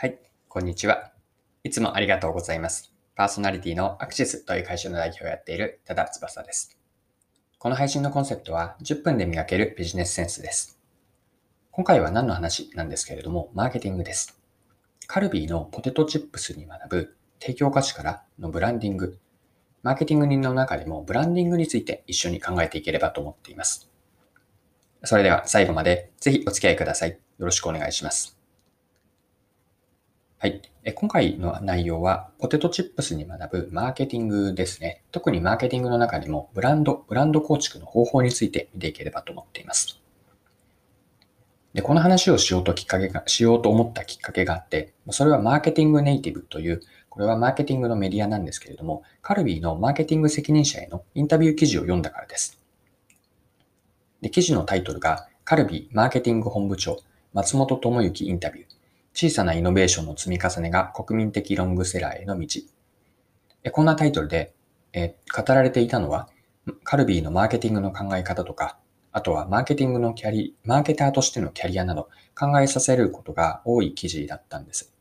はい、こんにちは。いつもありがとうございます。パーソナリティのアクシスという会社の代表をやっている多田翼です。この配信のコンセプトは10分で磨けるビジネスセンスです。今回は何の話なんですけれども、マーケティングです。カルビーのポテトチップスに学ぶ提供価値からのブランディング、マーケティング人の中でもブランディングについて一緒に考えていければと思っています。それでは最後までぜひお付き合いください。よろしくお願いします。はい。今回の内容は、ポテトチップスに学ぶマーケティングですね。特にマーケティングの中でも、ブランド、ブランド構築の方法について見ていければと思っています。で、この話をしようときっかけが、しようと思ったきっかけがあって、それはマーケティングネイティブという、これはマーケティングのメディアなんですけれども、カルビーのマーケティング責任者へのインタビュー記事を読んだからです。で、記事のタイトルが、カルビーマーケティング本部長、松本智之インタビュー。小さなイノベーションの積み重ねが国民的ロングセラーへの道。こんなタイトルで、え語られていたのは、カルビーのマーケティングの考え方とか、あとはマーケティングのキャリ、マーケターとしてのキャリアなど考えさせることが多い記事だったんです。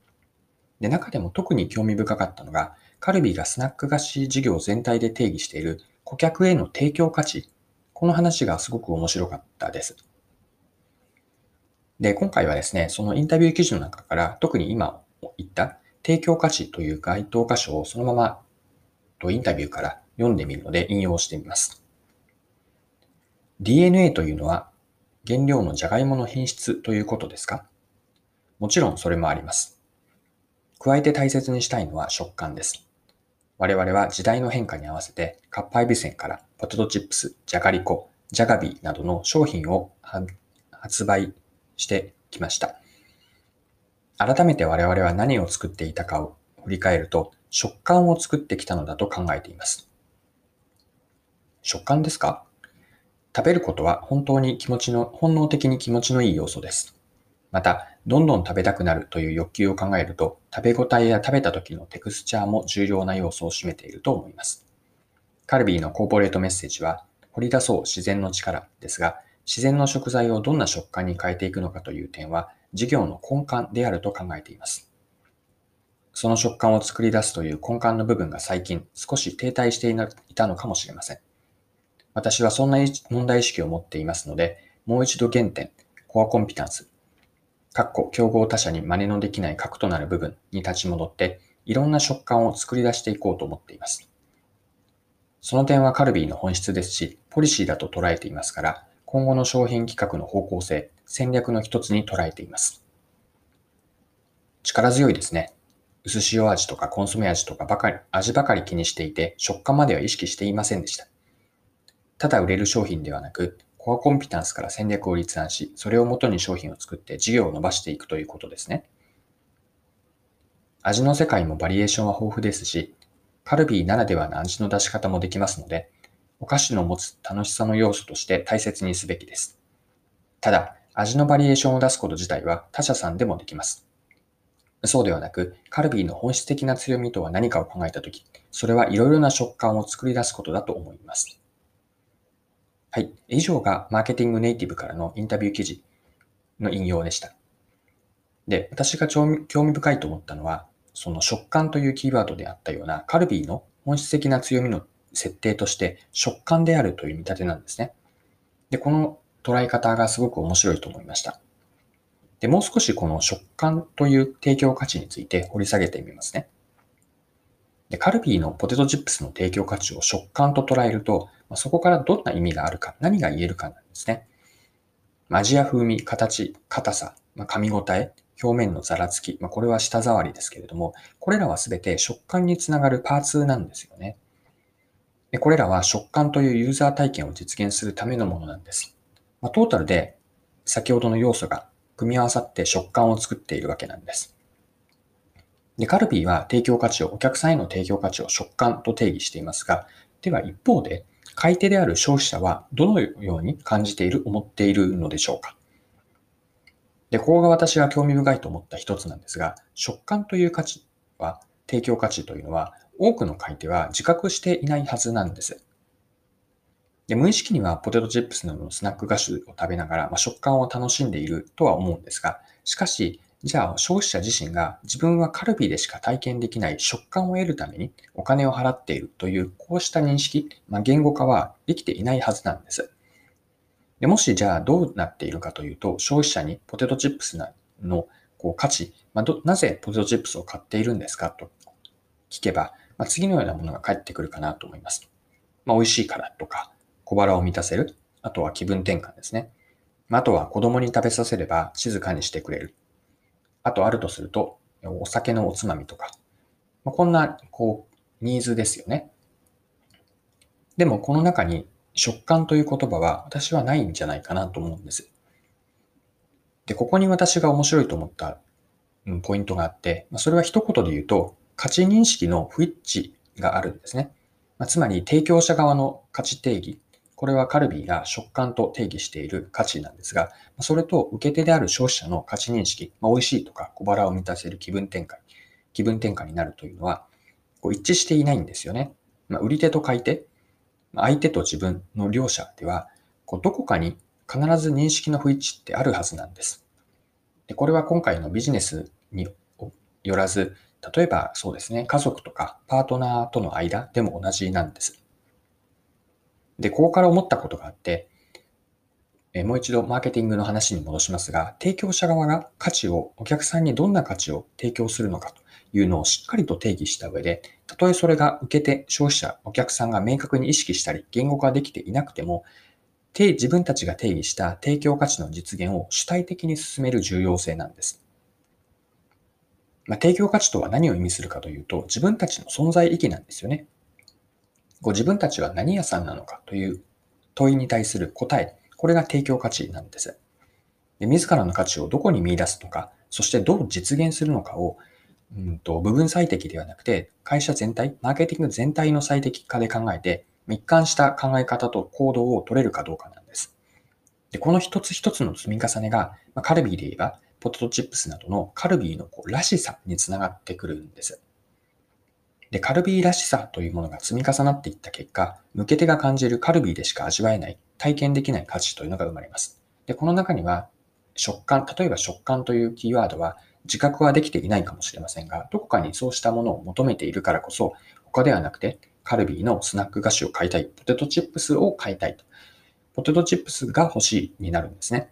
で、中でも特に興味深かったのが、カルビーがスナック菓子事業全体で定義している顧客への提供価値。この話がすごく面白かったです。で、今回はですね、そのインタビュー記事の中から、特に今言った提供価値という該当箇所をそのままとインタビューから読んでみるので引用してみます。DNA というのは原料のじゃがいもの品質ということですか？もちろんそれもあります。加えて大切にしたいのは食感です。我々は時代の変化に合わせて、かっぱえびせんからポテトチップス、じゃがりこ、じゃがビーなどの商品を発売してきました。改めて我々は何を作っていたかを振り返ると、食感を作ってきたのだと考えています。食感ですか？食べることは本当に気持ちの、本能的に気持ちのいい要素です。また、どんどん食べたくなるという欲求を考えると、食べ応えや食べた時のテクスチャーも重要な要素を占めていると思います。カルビーのコーポレートメッセージは、掘り出そう自然の力ですが、自然の食材をどんな食感に変えていくのかという点は、事業の根幹であると考えています。その食感を作り出すという根幹の部分が最近少し停滞していたのかもしれません。私はそんな問題意識を持っていますので、もう一度原点、コアコンピタンス、かっこ競合他社に真似のできない核となる部分に立ち戻って、いろんな食感を作り出していこうと思っています。その点はカルビーの本質ですし、ポリシーだと捉えていますから、今後の商品企画の方向性、戦略の一つに捉えています。力強いですね。薄塩味とかコンソメ味とかばかり、味ばかり気にしていて、食感までは意識していませんでした。ただ売れる商品ではなく、コアコンピタンスから戦略を立案し、それをもとに商品を作って事業を伸ばしていくということですね。味の世界もバリエーションは豊富ですし、カルビーならではの味の出し方もできますので、お菓子の持つ楽しさの要素として大切にすべきです。ただ、味のバリエーションを出すこと自体は他社さんでもできます。そうではなく、カルビーの本質的な強みとは何かを考えたとき、それはいろいろな食感を作り出すことだと思います。はい。以上がマーケティングネイティブからのインタビュー記事の引用でした。で、私が興味深いと思ったのは、その食感というキーワードであったようなカルビーの本質的な強みの設定として食感であるという見立てなんですね。で、この捉え方がすごく面白いと思いました。で、もう少しこの食感という提供価値について掘り下げてみますね。で、カルビーのポテトチップスの提供価値を食感と捉えると、まそこからどんな意味があるか、何が言えるかなんですね。味や風味、形、硬さ、ま噛み応え、表面のざらつき、まこれは舌触りですけれども、これらはすべて食感につながるパーツなんですよね。これらは食感というユーザー体験を実現するためのものなんです。まあ、トータルで先ほどの要素が組み合わさって食感を作っているわけなんです。で、カルビーは提供価値を、お客さんへの提供価値を食感と定義していますが、では一方で、買い手である消費者はどのように感じている、思っているのでしょうか。で、ここが私が興味深いと思った一つなんですが、食感という価値は、提供価値というのは、多くの買い手は自覚していないはずなんです。で無意識にはポテトチップスなどのスナック菓子を食べながら、まあ、食感を楽しんでいるとは思うんですが、しかし、じゃあ消費者自身が自分はカルビーでしか体験できない食感を得るためにお金を払っているというこうした認識、まあ、言語化はできていないはずなんです。でもしじゃあどうなっているかというと消費者にポテトチップスのこう価値、まあ、なぜポテトチップスを買っているんですかと聞けば、まあ、次のようなものが返ってくるかなと思います。まあ、美味しいからとか小腹を満たせる。あとは気分転換ですね。あとは子供に食べさせれば静かにしてくれる。あとあるとすると、お酒のおつまみとか。まあ、こんな、こう、ニーズですよね。でも、この中に食感という言葉は私はないんじゃないかなと思うんです。で、ここに私が面白いと思ったポイントがあって、それは一言で言うと、価値認識の不一致があるんですね。まあ、つまり、提供者側の価値定義これはカルビーが食感と定義している価値なんですが、それと受け手である消費者の価値認識、まあ、美味しいとか小腹を満たせる気分転換、気分転換になるというのは、こう一致していないんですよね。まあ、売り手と買い手、相手と自分の両者では、こうどこかに必ず認識の不一致ってあるはずなんです。でこれは今回のビジネスによらず、例えばそうですね、家族とかパートナーとの間でも同じなんです。で、ここから思ったことがあって、えもう一度マーケティングの話に戻しますが、提供者側が価値を、お客さんにどんな価値を提供するのかというのをしっかりと定義した上で、たとえそれが受けて消費者、お客さんが明確に意識したり、言語化できていなくても、自分たちが定義した提供価値の実現を主体的に進める重要性なんです。まあ、提供価値とは何を意味するかというと、自分たちの存在意義なんですよね。ご自分たちは何屋さんなのかという問いに対する答え、これが提供価値なんです。で自らの価値をどこに見出すのか、そしてどう実現するのかを、うんと部分最適ではなくて、会社全体、マーケティング全体の最適化で考えて、密貫した考え方と行動を取れるかどうかなんです。でこの一つ一つの積み重ねが、まあ、カルビーで言えば、ポテトチップスなどのカルビーのこうらしさにつながってくるんです。で、カルビーらしさというものが積み重なっていった結果、向け手が感じるカルビーでしか味わえない、体験できない価値というのが生まれます。で、この中には、食感、例えば食感というキーワードは自覚はできていないかもしれませんが、どこかにそうしたものを求めているからこそ、他ではなくて、カルビーのスナック菓子を買いたい、ポテトチップスを買いたいと。ポテトチップスが欲しいになるんですね。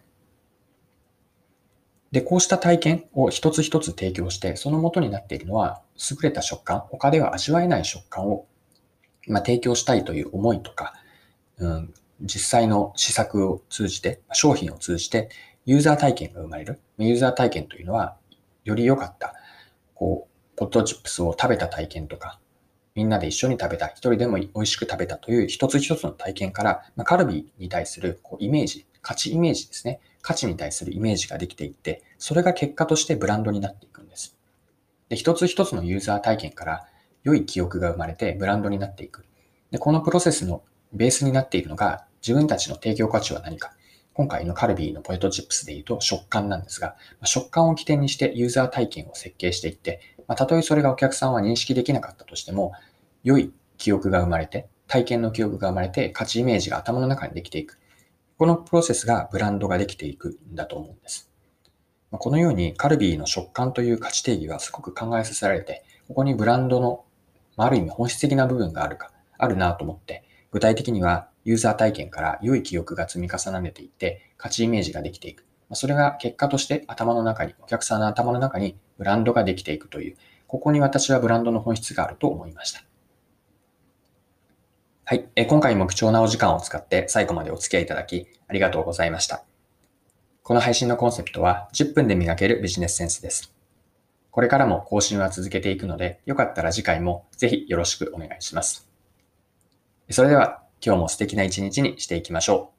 で、こうした体験を一つ一つ提供して、その元になっているのは、優れた食感、他では味わえない食感を、まあ、提供したいという思いとか、うん、実際の施策を通じて、商品を通じて、ユーザー体験が生まれる。ユーザー体験というのは、より良かった、こう、ポットチップスを食べた体験とか、みんなで一緒に食べた、一人でも美味しく食べたという一つ一つの体験から、まあ、カルビーに対するこうイメージ、価値イメージですね。価値に対するイメージができていって、それが結果としてブランドになっていくんです。で一つ一つのユーザー体験から良い記憶が生まれてブランドになっていく。でこのプロセスのベースになっているのが自分たちの提供価値は何か。今回のカルビーのポテトチップスで言うと食感なんですが、食感を起点にしてユーザー体験を設計していって、まあ、たとえそれがお客さんは認識できなかったとしても、良い記憶が生まれて、体験の記憶が生まれて、価値イメージが頭の中にできていく。このプロセスがブランドができていくんだと思うんです。このようにカルビーの食感という価値定義はすごく考えさせられて、ここにブランドのある意味本質的な部分があるか、あるなと思って、具体的にはユーザー体験から良い記憶が積み重ねていって価値イメージができていく。それが結果として頭の中に、お客さんの頭の中にブランドができていくという、ここに私はブランドの本質があると思いました。はい。今回も貴重なお時間を使って最後までお付き合いいただきありがとうございました。この配信のコンセプトは10分で磨けるビジネスセンスです。これからも更新は続けていくので、よかったら次回もぜひよろしくお願いします。それでは今日も素敵な一日にしていきましょう。